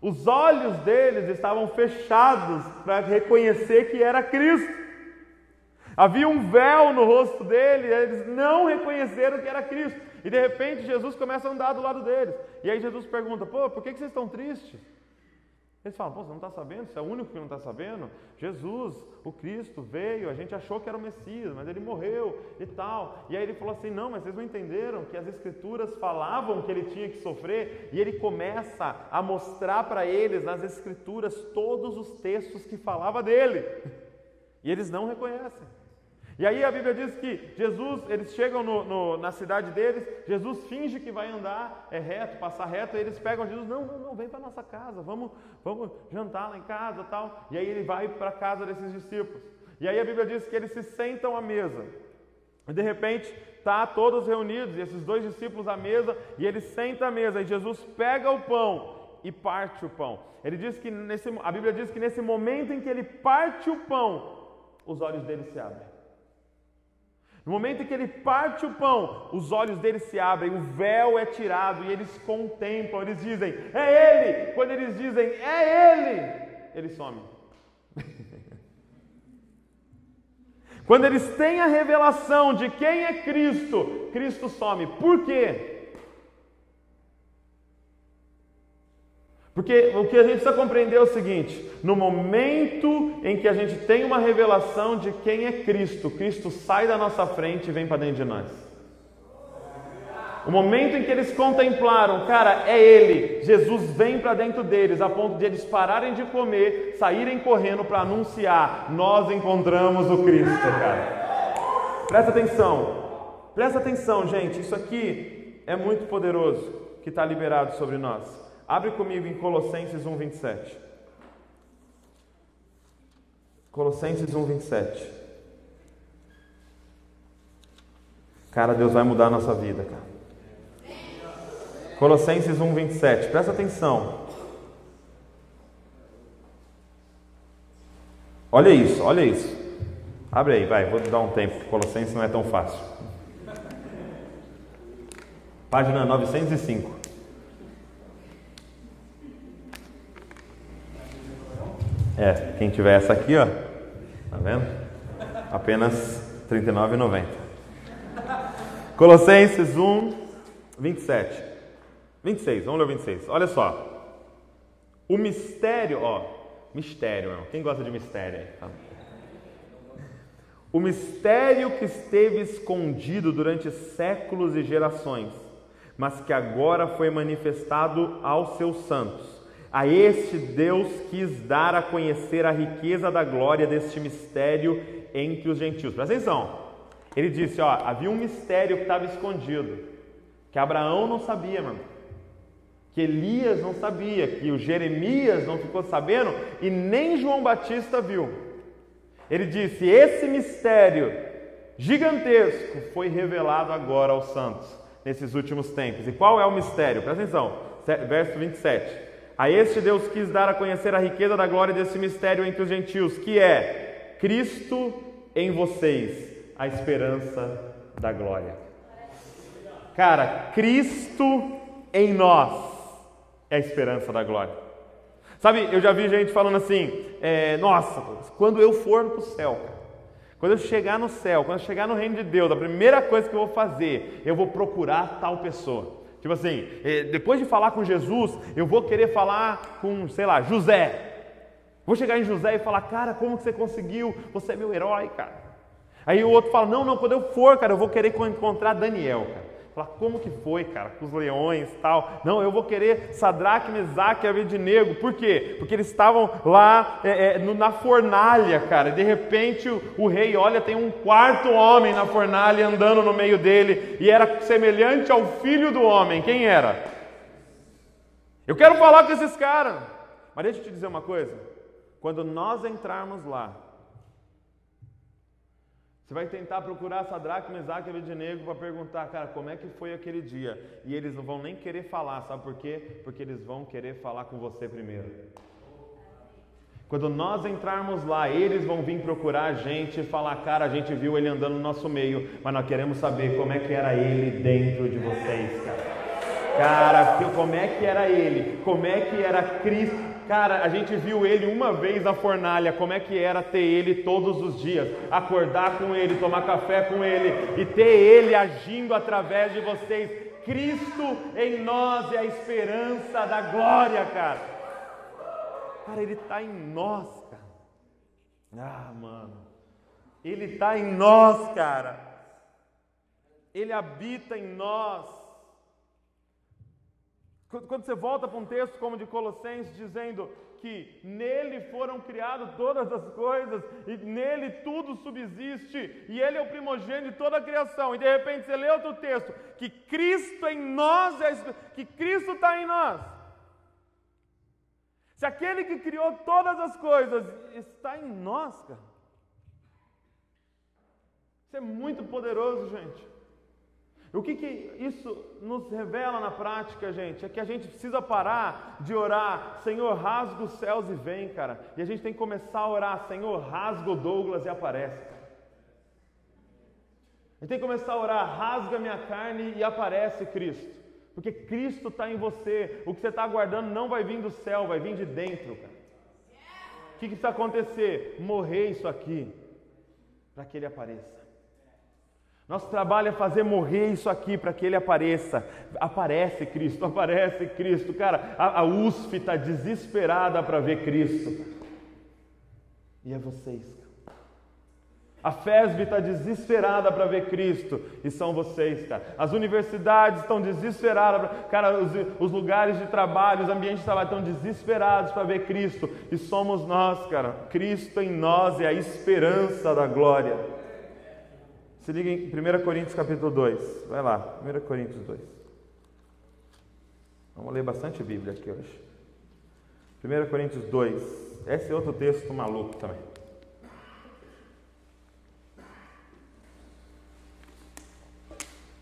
Os olhos deles estavam fechados para reconhecer que era Cristo. Havia um véu no rosto dele, eles não reconheceram que era Cristo. E de repente Jesus começa a andar do lado deles. E aí Jesus pergunta: Pô, por que vocês estão tristes? Eles falam, Pô, você não está sabendo? Você é o único que não está sabendo? Jesus, o Cristo, veio, a gente achou que era o Messias, mas ele morreu e tal. E aí ele falou assim: não, mas vocês não entenderam que as Escrituras falavam que ele tinha que sofrer, e ele começa a mostrar para eles nas Escrituras todos os textos que falava dele. E eles não reconhecem. E aí a Bíblia diz que Jesus, eles chegam no, no, na cidade deles, Jesus finge que vai andar é reto, passar reto, e eles pegam Jesus, não, não, não, vem para nossa casa, vamos, vamos jantar lá em casa tal. E aí ele vai para a casa desses discípulos. E aí a Bíblia diz que eles se sentam à mesa. E de repente, tá todos reunidos, e esses dois discípulos à mesa, e eles sentam à mesa, e Jesus pega o pão e parte o pão. Ele diz que nesse, a Bíblia diz que nesse momento em que ele parte o pão, os olhos dele se abrem. No momento em que ele parte o pão, os olhos deles se abrem, o véu é tirado e eles contemplam, eles dizem, é ele! Quando eles dizem, é ele! Ele some. Quando eles têm a revelação de quem é Cristo, Cristo some. Por quê? Porque o que a gente precisa compreender é o seguinte: no momento em que a gente tem uma revelação de quem é Cristo, Cristo sai da nossa frente e vem para dentro de nós. O momento em que eles contemplaram, cara, é Ele, Jesus vem para dentro deles, a ponto de eles pararem de comer, saírem correndo para anunciar: nós encontramos o Cristo, cara. Presta atenção, presta atenção, gente, isso aqui é muito poderoso que está liberado sobre nós. Abre comigo em Colossenses 1, 27. Colossenses 1, 27. Cara, Deus vai mudar a nossa vida, cara. Colossenses 1, 27. Presta atenção. Olha isso, olha isso. Abre aí, vai, vou dar um tempo. Colossenses não é tão fácil. Página 905. É, quem tiver essa aqui, ó, tá vendo? Apenas R$ 39,90. Colossenses 1, 27. 26, vamos ler o 26. Olha só. O mistério, ó, mistério, irmão. Quem gosta de mistério aí? Tá? o mistério que esteve escondido durante séculos e gerações, mas que agora foi manifestado aos seus santos. A este Deus quis dar a conhecer a riqueza da glória deste mistério entre os gentios. Presta atenção. Ele disse: ó, havia um mistério que estava escondido, que Abraão não sabia, mano. Que Elias não sabia, que o Jeremias não ficou sabendo e nem João Batista viu. Ele disse: Esse mistério gigantesco foi revelado agora aos santos nesses últimos tempos. E qual é o mistério? Presta atenção, verso 27. A este Deus quis dar a conhecer a riqueza da glória desse mistério entre os gentios, que é Cristo em vocês, a esperança da glória. Cara, Cristo em nós é a esperança da glória. Sabe, eu já vi gente falando assim: é, nossa, quando eu for para o céu, quando eu chegar no céu, quando eu chegar no reino de Deus, a primeira coisa que eu vou fazer, eu vou procurar tal pessoa. Tipo assim, é, depois de falar com Jesus, eu vou querer falar com, sei lá, José. Vou chegar em José e falar, cara, como que você conseguiu? Você é meu herói, cara. Aí o outro fala, não, não, quando eu for, cara, eu vou querer encontrar Daniel, cara. Falar, como que foi, cara, com os leões tal. Não, eu vou querer Sadraque, Mesaque e Abednego. Por quê? Porque eles estavam lá é, é, no, na fornalha, cara. De repente o, o, rei olha, tem um quarto homem na fornalha andando no meio dele. E era semelhante ao filho do homem. Quem era? Eu quero falar com esses caras. Mas deixa eu te dizer uma coisa. Quando nós entrarmos lá, você vai tentar procurar Sadraque, Mesaque e Abednego para perguntar, cara, como é que foi aquele dia? E eles não vão nem querer falar, sabe por quê? Porque eles vão querer falar com você primeiro. Quando nós entrarmos lá, eles vão vir procurar a gente e falar, cara, a gente viu ele andando no nosso meio, mas nós queremos saber como é que era ele dentro de vocês, cara. Cara, como é que era ele? Como é que era Cristo? Cara, a gente viu ele uma vez na fornalha, como é que era ter ele todos os dias, acordar com ele, tomar café com ele e ter ele agindo através de vocês. Cristo em nós é a esperança da glória, cara. Cara, ele está em nós, cara. Ah, mano. Ele está em nós, cara. Ele habita em nós. Quando você volta para um texto como de Colossenses, dizendo que nele foram criadas todas as coisas e nele tudo subsiste e ele é o primogênito de toda a criação, e de repente você lê outro texto que Cristo em nós é que Cristo está em nós. Se aquele que criou todas as coisas está em nós, cara, isso é muito poderoso, gente. O que, que isso nos revela na prática, gente? É que a gente precisa parar de orar, Senhor, rasga os céus e vem, cara. E a gente tem que começar a orar, Senhor, rasga o Douglas e aparece. A gente tem que começar a orar, rasga minha carne e aparece Cristo. Porque Cristo está em você. O que você está aguardando não vai vir do céu, vai vir de dentro, cara. O que, que precisa acontecer? Morrer isso aqui, para que Ele apareça. Nosso trabalho é fazer morrer isso aqui para que ele apareça. Aparece Cristo, aparece Cristo. Cara, a, a USP está desesperada para ver Cristo. E é vocês. A FESB está desesperada para ver Cristo e são vocês, cara. As universidades estão desesperadas, pra... cara, os, os, lugares de trabalho, os ambientes de trabalho estão desesperados para ver Cristo e somos nós, cara. Cristo em nós é a esperança da glória. Se liga em 1 Coríntios capítulo 2. Vai lá, 1 Coríntios 2. Vamos ler bastante Bíblia aqui hoje. 1 Coríntios 2. Esse é outro texto maluco também.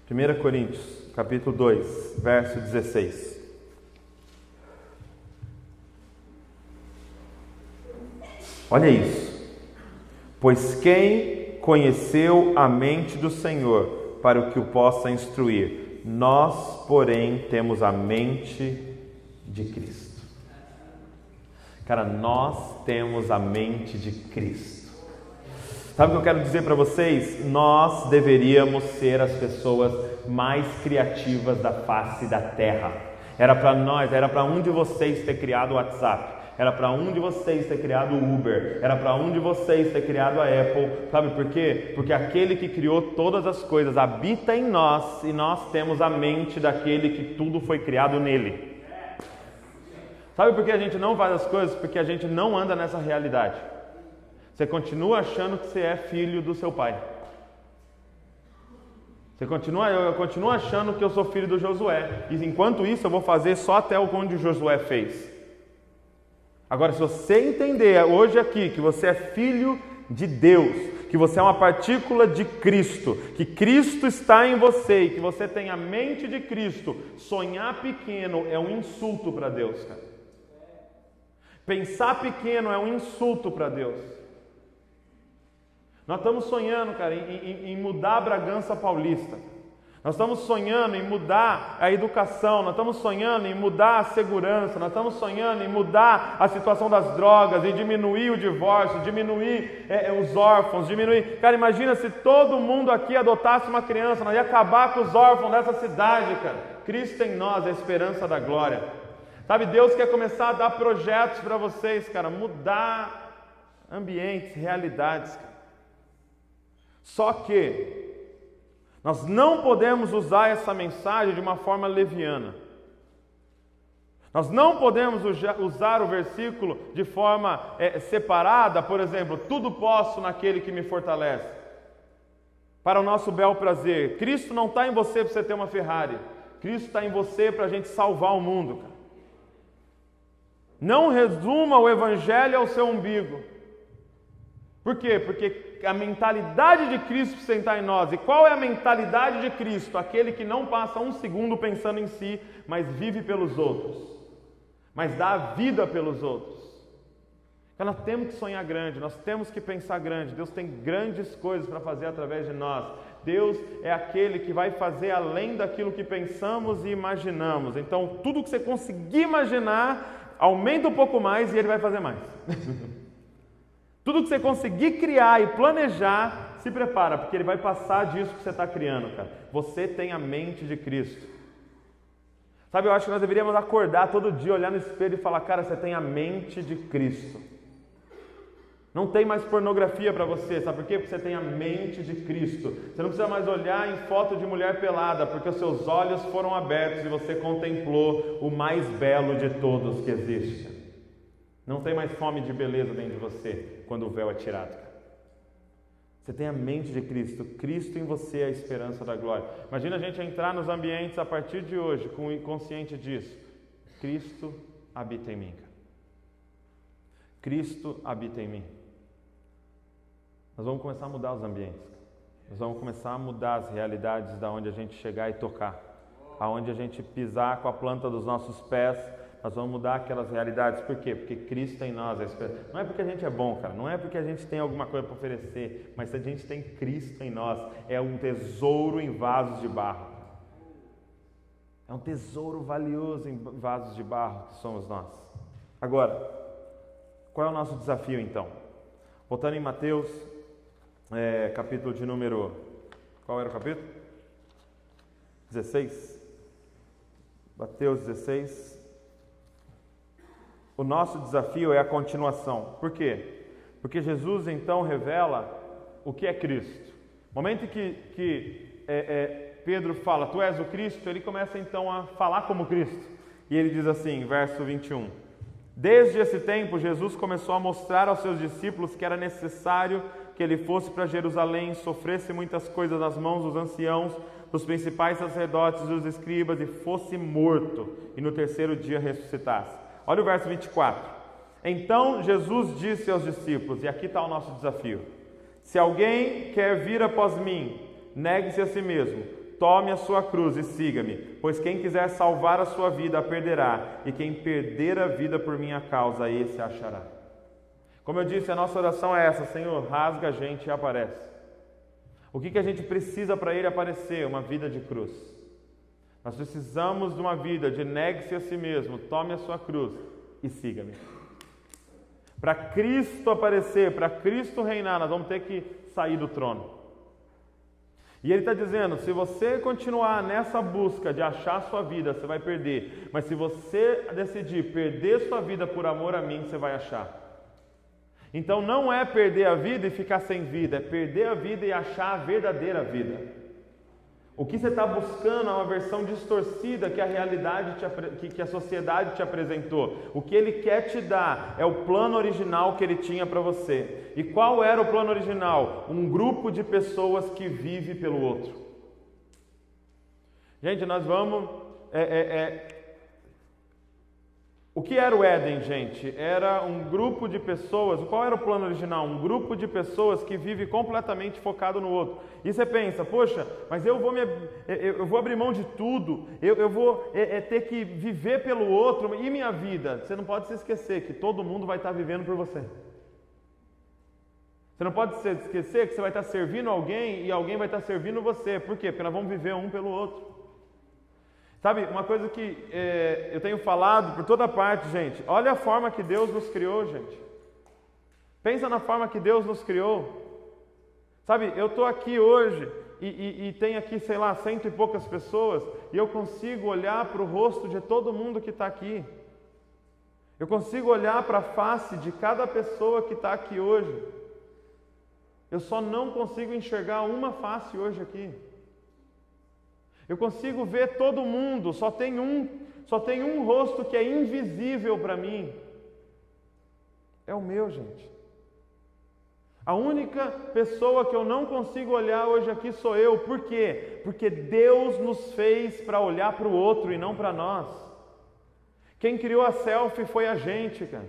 Primeira Coríntios, capítulo 2, verso 16. Olha isso. Pois quem conheceu a mente do Senhor para o que o possa instruir. Nós, porém, temos a mente de Cristo. Cara, nós temos a mente de Cristo. Sabe o que eu quero dizer para vocês? Nós deveríamos ser as pessoas mais criativas da face da terra. Era para nós, era para um de vocês ter criado o WhatsApp Era para um de vocês ter criado o Uber, era para um de vocês ter criado a Apple. Sabe por quê? Porque aquele que criou todas as coisas habita em nós e nós temos a mente daquele que tudo foi criado nele. Sabe por que a gente não faz as coisas? Porque a gente não anda nessa realidade. Você continua achando que você é filho do seu pai. Você continua, eu continuo achando que eu sou filho do Josué. E enquanto isso, eu vou fazer só até o onde o Josué fez. Agora, se você entender hoje aqui que você é filho de Deus, que você é uma partícula de Cristo, que Cristo está em você e que você tem a mente de Cristo, sonhar pequeno é um insulto para Deus, cara. Pensar pequeno é um insulto para Deus. Nós estamos sonhando, cara, em, em, em mudar a Bragança Paulista. Nós estamos sonhando em mudar a educação, nós estamos sonhando em mudar a segurança, nós estamos sonhando em mudar a situação das drogas, em diminuir o divórcio, diminuir é, é, os órfãos, diminuir. Cara, imagina se todo mundo aqui adotasse uma criança, nós ia acabar com os órfãos dessa cidade, cara. Cristo em nós, a esperança da glória. Sabe, Deus quer começar a dar projetos para vocês, cara, mudar ambientes, realidades. Cara. Só que nós não podemos usar essa mensagem de uma forma leviana. Nós não podemos usar o versículo de forma é, separada, por exemplo, tudo posso naquele que me fortalece. Para o nosso bel prazer. Cristo não está em você para você ter uma Ferrari. Cristo está em você para a gente salvar o mundo. Cara. Não resuma o Evangelho ao seu umbigo. Por quê? Porque a mentalidade de Cristo precisa entrar em nós. E qual é a mentalidade de Cristo? Aquele que não passa um segundo pensando em si, mas vive pelos outros, mas dá a vida pelos outros. Então nós temos que sonhar grande, nós temos que pensar grande. Deus tem grandes coisas para fazer através de nós. Deus é aquele que vai fazer além daquilo que pensamos e imaginamos. Então, tudo que você conseguir imaginar, aumenta um pouco mais e Ele vai fazer mais. Tudo que você conseguir criar e planejar, se prepara, porque ele vai passar disso que você está criando, cara. Você tem a mente de Cristo. Sabe, eu acho que nós deveríamos acordar todo dia, olhar no espelho e falar, cara, você tem a mente de Cristo. Não tem mais pornografia para você, sabe por quê? Porque você tem a mente de Cristo. Você não precisa mais olhar em foto de mulher pelada, porque os seus olhos foram abertos e você contemplou o mais belo de todos que existe. Não tem mais fome de beleza dentro de você quando o véu é tirado. Você tem a mente de Cristo. Cristo em você é a esperança da glória. Imagina a gente entrar nos ambientes a partir de hoje com o inconsciente disso. Cristo habita em mim. Cristo habita em mim. Nós vamos começar a mudar os ambientes. Nós vamos começar a mudar as realidades da onde a gente chegar e tocar. Aonde a gente pisar com a planta dos nossos pés nós vamos mudar aquelas realidades. Por quê? Porque Cristo em nós. Não é porque a gente é bom, cara. Não é porque a gente tem alguma coisa para oferecer. Mas a gente tem Cristo em nós, é um tesouro em vasos de barro. É um tesouro valioso em vasos de barro que somos nós. Agora, qual é o nosso desafio então? Voltando em Mateus, é, capítulo de número. Qual era o capítulo? 16. Mateus 16. O nosso desafio é a continuação. Por quê? Porque Jesus então revela o que é Cristo. No momento que, que é, é, Pedro fala, Tu és o Cristo, ele começa então a falar como Cristo. E ele diz assim, verso 21. Desde esse tempo, Jesus começou a mostrar aos seus discípulos que era necessário que ele fosse para Jerusalém, sofresse muitas coisas nas mãos dos anciãos, dos principais sacerdotes e dos escribas, e fosse morto, e no terceiro dia ressuscitasse. Olha o verso 24. Então Jesus disse aos discípulos, e aqui está o nosso desafio: Se alguém quer vir após mim, negue-se a si mesmo, tome a sua cruz e siga-me, pois quem quiser salvar a sua vida a perderá, e quem perder a vida por minha causa, esse achará. Como eu disse, a nossa oração é essa: Senhor, rasga a gente e aparece. O que, que a gente precisa para ele aparecer? Uma vida de cruz. Nós precisamos de uma vida de negue-se a si mesmo, tome a sua cruz e siga-me. Para Cristo aparecer, para Cristo reinar, nós vamos ter que sair do trono. E ele está dizendo: se você continuar nessa busca de achar sua vida, você vai perder. Mas se você decidir perder sua vida por amor a mim, você vai achar. Então não é perder a vida e ficar sem vida, é perder a vida e achar a verdadeira vida. O que você está buscando é uma versão distorcida que a realidade, te, que a sociedade te apresentou. O que ele quer te dar é o plano original que ele tinha para você. E qual era o plano original? Um grupo de pessoas que vive pelo outro. Gente, nós vamos é, é, é, o que era o Éden, gente? Era um grupo de pessoas. Qual era o plano original? Um grupo de pessoas que vive completamente focado no outro. E você pensa, poxa, mas eu vou, me, eu vou abrir mão de tudo, eu, eu vou é, é, ter que viver pelo outro. E minha vida? Você não pode se esquecer que todo mundo vai estar vivendo por você. Você não pode se esquecer que você vai estar servindo alguém e alguém vai estar servindo você. Por quê? Porque nós vamos viver um pelo outro. Sabe, uma coisa que é, eu tenho falado por toda parte, gente, olha a forma que Deus nos criou, gente. Pensa na forma que Deus nos criou. Sabe, eu estou aqui hoje e, e, e, tem aqui, sei lá, cento e poucas pessoas e eu consigo olhar para o rosto de todo mundo que está aqui. Eu consigo olhar para a face de cada pessoa que está aqui hoje. Eu só não consigo enxergar uma face hoje aqui. Eu consigo ver todo mundo, só tem um, só tem um rosto que é invisível para mim. É o meu, gente. A única pessoa que eu não consigo olhar hoje aqui sou eu. Por quê? Porque Deus nos fez para olhar para o outro e não para nós. Quem criou a selfie foi a gente, cara.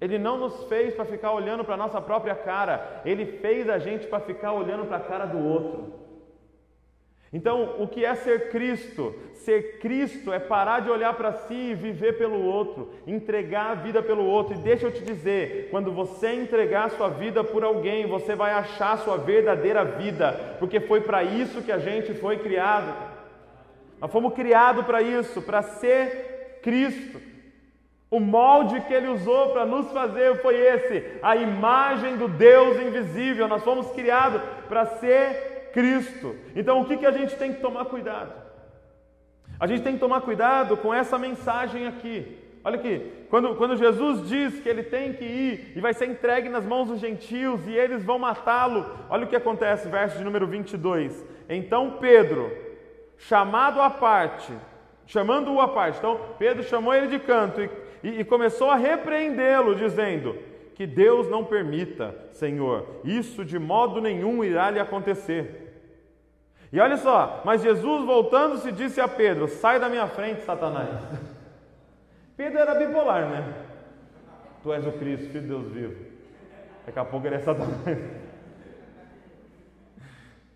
Ele não nos fez para ficar olhando para nossa própria cara, ele fez a gente para ficar olhando para a cara do outro. Então, o que é ser Cristo? Ser Cristo é parar de olhar para si e viver pelo outro, entregar a vida pelo outro. E deixa eu te dizer, quando você entregar sua vida por alguém, você vai achar a sua verdadeira vida, porque foi para isso que a gente foi criado. Nós fomos criados para isso, para ser Cristo. O molde que ele usou para nos fazer foi esse, a imagem do Deus invisível. Nós fomos criados para ser Cristo. Então, o que, que a gente tem que tomar cuidado? A gente tem que tomar cuidado com essa mensagem aqui. Olha aqui, quando, quando Jesus diz que ele tem que ir e vai ser entregue nas mãos dos gentios e eles vão matá-lo, olha o que acontece, verso de número 22. Então Pedro, chamado à parte, chamando-o à parte, então Pedro chamou ele de canto e, e, e começou a repreendê-lo, dizendo: Que Deus não permita, Senhor, isso de modo nenhum irá lhe acontecer. E olha só, mas Jesus voltando-se disse a Pedro: Sai da minha frente, Satanás. Pedro era bipolar, né? Tu és o Cristo, filho de Deus vivo. Daqui a pouco ele é Satanás.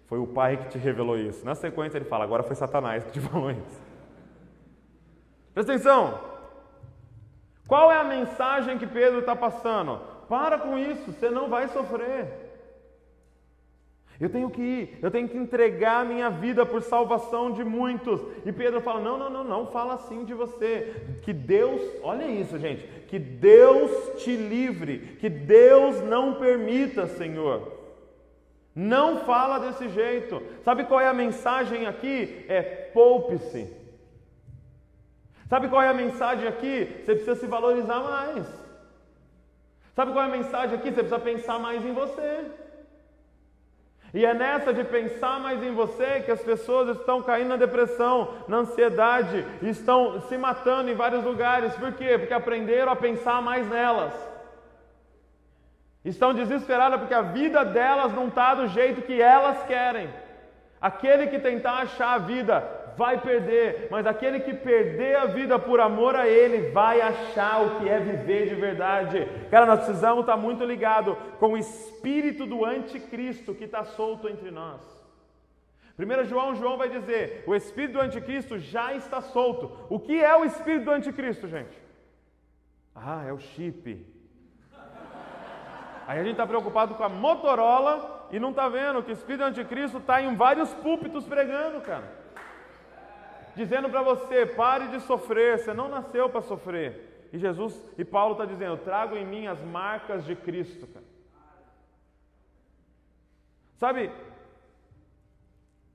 Foi o Pai que te revelou isso. Na sequência ele fala: Agora foi Satanás que te falou isso. Presta atenção. Qual é a mensagem que Pedro está passando? Para com isso, você não vai sofrer. Eu tenho que ir, eu tenho que entregar minha vida por salvação de muitos. E Pedro fala: Não, não, não, não fala assim de você. Que Deus, olha isso, gente, que Deus te livre, que Deus não permita, Senhor. Não fala desse jeito. Sabe qual é a mensagem aqui? É poupe-se. Sabe qual é a mensagem aqui? Você precisa se valorizar mais. Sabe qual é a mensagem aqui? Você precisa pensar mais em você. E é nessa de pensar mais em você que as pessoas estão caindo na depressão, na ansiedade, estão se matando em vários lugares. Por quê? Porque aprenderam a pensar mais nelas. Estão desesperadas porque a vida delas não está do jeito que elas querem. Aquele que tentar achar a vida vai perder, mas aquele que perder a vida por amor a Ele vai achar o que é viver de verdade. Cara, nós precisamos estar muito ligado com o espírito do anticristo que está solto entre nós. 1 João, João vai dizer: o espírito do anticristo já está solto. O que é o espírito do anticristo, gente? Ah, é o chip. Aí a gente está preocupado com a Motorola e não está vendo que o espírito do anticristo está em vários púlpitos pregando, cara dizendo para você: pare de sofrer, você não nasceu para sofrer. E Jesus e Paulo está dizendo: trago em mim as marcas de Cristo. Cara. Sabe,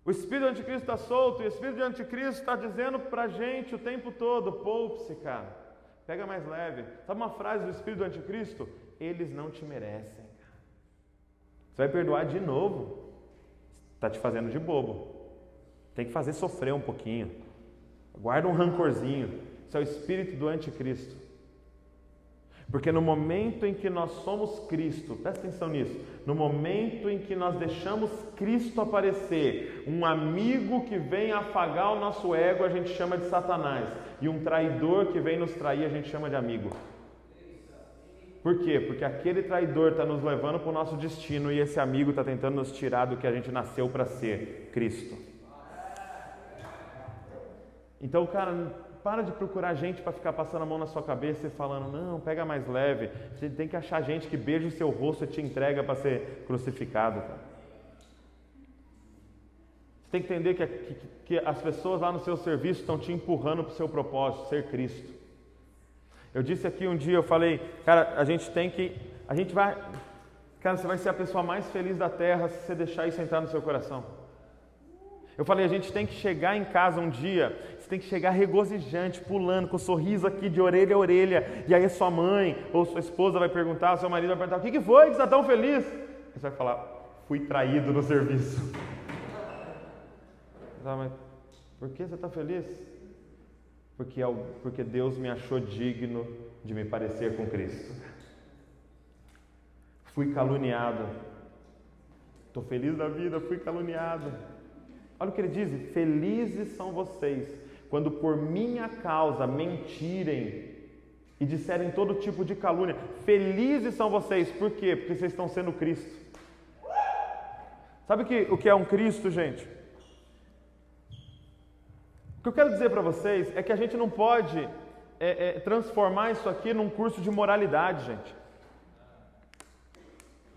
O espírito anticristo está solto e o espírito anticristo está dizendo para a gente o tempo todo: poupe-se, cara. Pega mais leve. Sabe uma frase do espírito anticristo? Eles não te merecem. Você vai perdoar de novo. Está te fazendo de bobo. Tem que fazer sofrer um pouquinho. Guarda um rancorzinho. Isso é o espírito do anticristo. Porque no momento em que nós somos Cristo, presta atenção nisso, no momento em que nós deixamos Cristo aparecer, um amigo que vem afagar o nosso ego a gente chama de Satanás, e um traidor que vem nos trair a gente chama de amigo. Por quê? Porque aquele traidor está nos levando para o nosso destino e esse amigo está tentando nos tirar do que a gente nasceu para ser, Cristo. Então, cara, para de procurar gente para ficar passando a mão na sua cabeça e falando, não, pega mais leve. Você tem que achar gente que beija o seu rosto e te entrega para ser crucificado. Cara. Você tem que entender que, que, que as pessoas lá no seu serviço estão te empurrando para o seu propósito, ser Cristo. Eu disse aqui um dia, eu falei, cara, a gente tem que, a gente vai, cara, você vai ser a pessoa mais feliz da terra se você deixar isso entrar no seu coração. Eu falei, a gente tem que chegar em casa um dia, você tem que chegar regozijante, pulando, com um sorriso aqui de orelha a orelha, e aí sua mãe ou sua esposa vai perguntar, seu marido vai perguntar, o que, que foi que você está tão feliz? Você vai falar, fui traído no serviço. Mas por que você está feliz? porque, é porque Deus me achou digno de me parecer com Cristo. Fui caluniado. Estou feliz da vida, fui caluniado. Olha o que ele diz: Felizes são vocês quando por minha causa mentirem e disserem todo tipo de calúnia. Felizes são vocês, por quê? Porque vocês estão sendo Cristo. Sabe o que, o que é um Cristo, gente? que eu quero dizer para vocês é que a gente não pode é, é, transformar isso aqui num curso de moralidade, gente.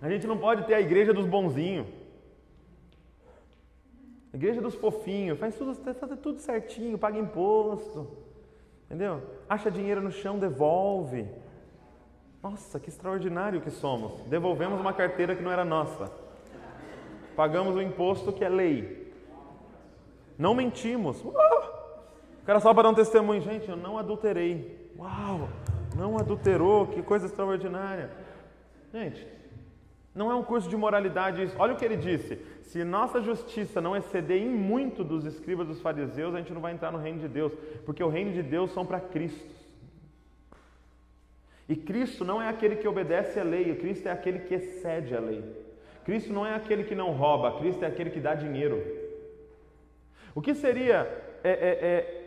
A gente não pode ter a igreja dos bonzinhos. Igreja dos fofinhos, faz tudo, faz tudo certinho, paga imposto. Entendeu? Acha dinheiro no chão, devolve. Nossa, que extraordinário que somos. Devolvemos uma carteira que não era nossa. Pagamos o imposto que é lei. Não mentimos. Uh! cara só para dar um testemunho, gente, eu não adulterei. Uau, não adulterou, que coisa extraordinária. Gente, não é um curso de moralidade. Olha o que ele disse: se nossa justiça não exceder em muito dos escribas dos fariseus, a gente não vai entrar no reino de Deus, porque o reino de Deus são para Cristo. E Cristo não é aquele que obedece à lei, Cristo é aquele que excede a lei. Cristo não é aquele que não rouba, Cristo é aquele que dá dinheiro. O que seria é, é, é,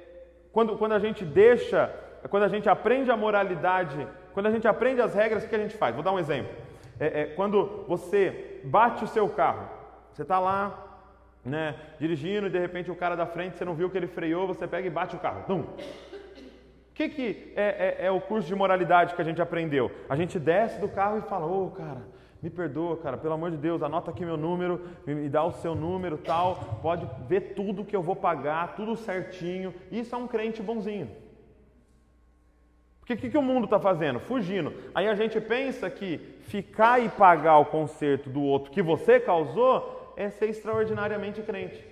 quando, quando a gente deixa, quando a gente aprende a moralidade, quando a gente aprende as regras, o que a gente faz? Vou dar um exemplo. É, é, quando você bate o seu carro, você está lá, né, dirigindo e de repente o cara da frente, você não viu que ele freou, você pega e bate o carro. Tum. O que, que é, é, é, o curso de moralidade que a gente aprendeu? A gente desce do carro e fala, ô oh, cara, me perdoa, cara, pelo amor de Deus, anota aqui meu número, me dá o seu número, tal, pode ver tudo que eu vou pagar, tudo certinho. Isso é um crente bonzinho. Porque o que, que o mundo está fazendo? Fugindo. Aí a gente pensa que ficar e pagar o conserto do outro que você causou é ser extraordinariamente crente.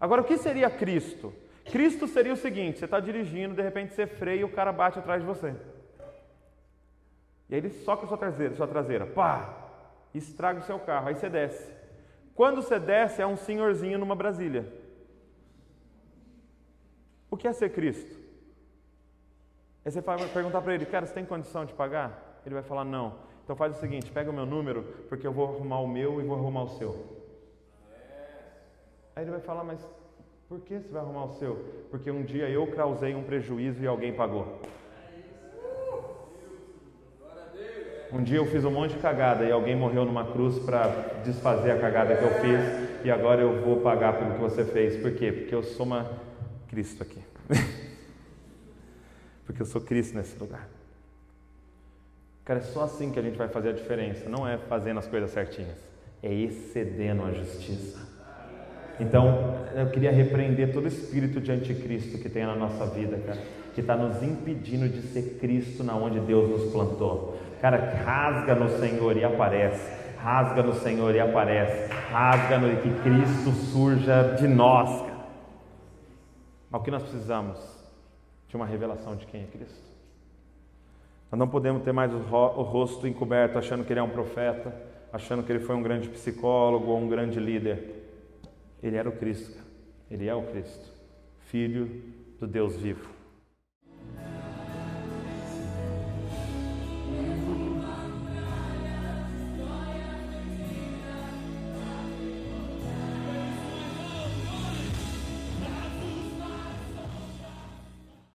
Agora, o que seria Cristo? Cristo seria o seguinte: você está dirigindo, de repente você freia e o cara bate atrás de você. E aí ele soca a sua traseira, sua traseira, pá, estraga o seu carro, aí você desce. Quando você desce, é um senhorzinho numa Brasília. O que é ser Cristo? Aí você perguntar para ele, cara, você tem condição de pagar? Ele vai falar, não. Então faz o seguinte, pega o meu número, porque eu vou arrumar o meu e vou arrumar o seu. Aí ele vai falar, mas por que você vai arrumar o seu? Porque um dia eu causei um prejuízo e alguém pagou. Um dia eu fiz um monte de cagada e alguém morreu numa cruz para desfazer a cagada que eu fiz e agora eu vou pagar pelo que você fez. Por quê? Porque eu sou uma Cristo aqui. Porque eu sou Cristo nesse lugar. Cara, é só assim que a gente vai fazer a diferença. Não é fazendo as coisas certinhas, é excedendo a justiça. Então, eu queria repreender todo espírito de anticristo que tem na nossa vida, cara, que está nos impedindo de ser Cristo na onde Deus nos plantou. Cara, rasga no Senhor e aparece. Rasga no Senhor e aparece. Rasga no que Cristo surja de nós. Cara. Mas o que nós precisamos? De uma revelação de quem é Cristo. Nós não podemos ter mais o rosto encoberto achando que ele é um profeta, achando que ele foi um grande psicólogo ou um grande líder. Ele era o Cristo, ele é o Cristo, Filho do Deus vivo.